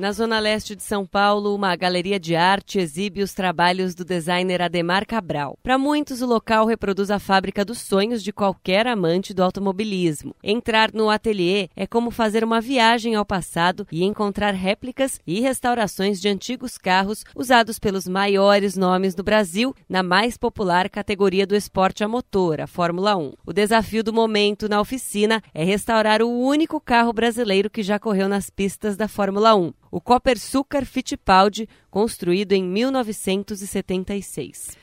Na zona leste de São Paulo, uma galeria de arte exibe os trabalhos do designer Ademar Cabral. Para muitos, o local reproduz a fábrica dos sonhos de qualquer amante do automobilismo. Entrar no ateliê é como fazer uma viagem ao passado e encontrar réplicas e restaurações de antigos carros usados pelos maiores nomes do Brasil na mais popular categoria do esporte a motor, a Fórmula 1. O desafio do momento na oficina é restaurar o único carro brasileiro que já correu nas pistas da Fórmula 1 o Copersucar Fittipaldi, construído em 1976.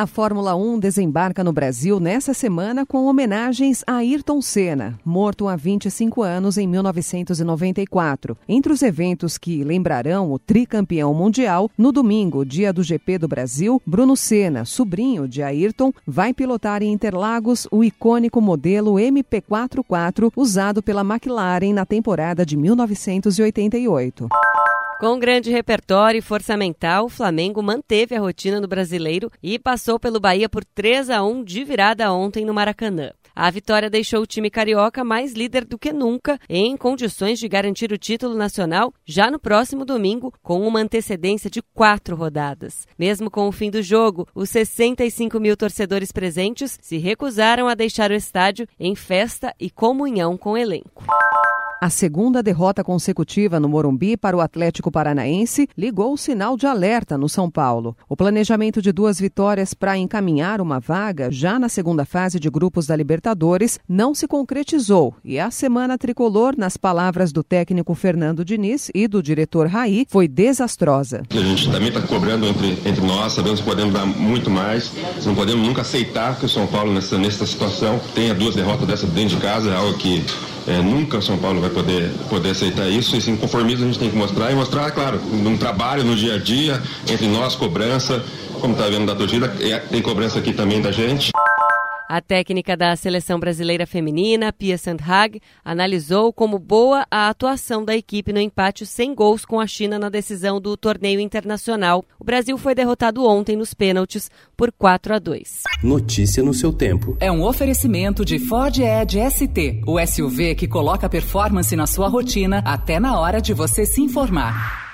A Fórmula 1 desembarca no Brasil nessa semana com homenagens a Ayrton Senna, morto há 25 anos em 1994. Entre os eventos que lembrarão o tricampeão mundial, no domingo, dia do GP do Brasil, Bruno Senna, sobrinho de Ayrton, vai pilotar em Interlagos o icônico modelo MP44 usado pela McLaren na temporada de 1988. Com grande repertório e força mental, o Flamengo manteve a rotina no brasileiro e passou pelo Bahia por 3 a 1 de virada ontem no Maracanã. A vitória deixou o time carioca mais líder do que nunca, em condições de garantir o título nacional já no próximo domingo, com uma antecedência de quatro rodadas. Mesmo com o fim do jogo, os 65 mil torcedores presentes se recusaram a deixar o estádio em festa e comunhão com o elenco. A segunda derrota consecutiva no Morumbi para o Atlético Paranaense ligou o sinal de alerta no São Paulo. O planejamento de duas vitórias para encaminhar uma vaga já na segunda fase de grupos da Libertadores não se concretizou e a semana tricolor, nas palavras do técnico Fernando Diniz e do diretor Raí, foi desastrosa. A gente também está cobrando entre, entre nós, sabemos que podemos dar muito mais, não podemos nunca aceitar que o São Paulo, nessa, nessa situação, tenha duas derrotas dessa dentro de casa, é algo que é, nunca São Paulo vai poder, poder aceitar isso. Esse conformismo a gente tem que mostrar e mostrar, claro, num trabalho, no dia a dia, entre nós, cobrança, como está vendo da torcida, é, tem cobrança aqui também da gente. A técnica da seleção brasileira feminina, Pia Sandhag, analisou como boa a atuação da equipe no empate sem gols com a China na decisão do torneio internacional. O Brasil foi derrotado ontem nos pênaltis por 4 a 2. Notícia no seu tempo. É um oferecimento de Ford Edge ST, o SUV que coloca performance na sua rotina até na hora de você se informar.